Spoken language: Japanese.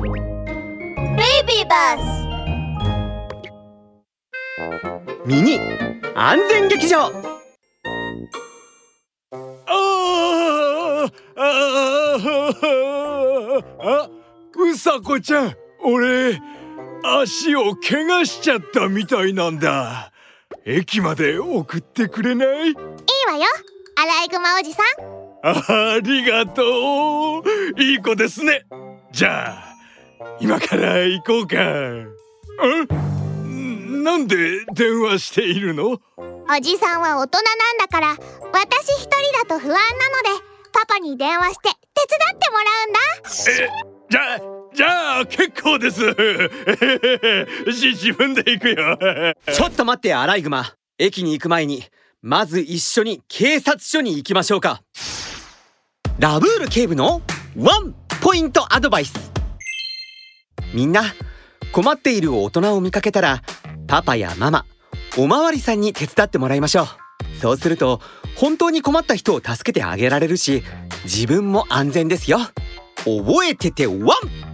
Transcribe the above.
ベイビーバスミニ。安全劇場。ああうさこちゃん俺足を怪我しちゃったみたいなんだ駅まで送ってくれないいいわよアライグマおじさんありがとういい子ですねじゃあ今から行こうか。んなんで電話しているの？おじさんは大人なんだから私一人だと不安なのでパパに電話して手伝ってもらうんだ。え？じゃあじゃあ結構です。自分で行くよ。ちょっと待ってアライグマ。駅に行く前にまず一緒に警察署に行きましょうか。ラブール警部のワンポイントアドバイスみんな困っている大人を見かけたらパパやママおまわりさんに手伝ってもらいましょう。そうすると本当に困った人を助けてあげられるし自分も安全ですよ。覚えててワン！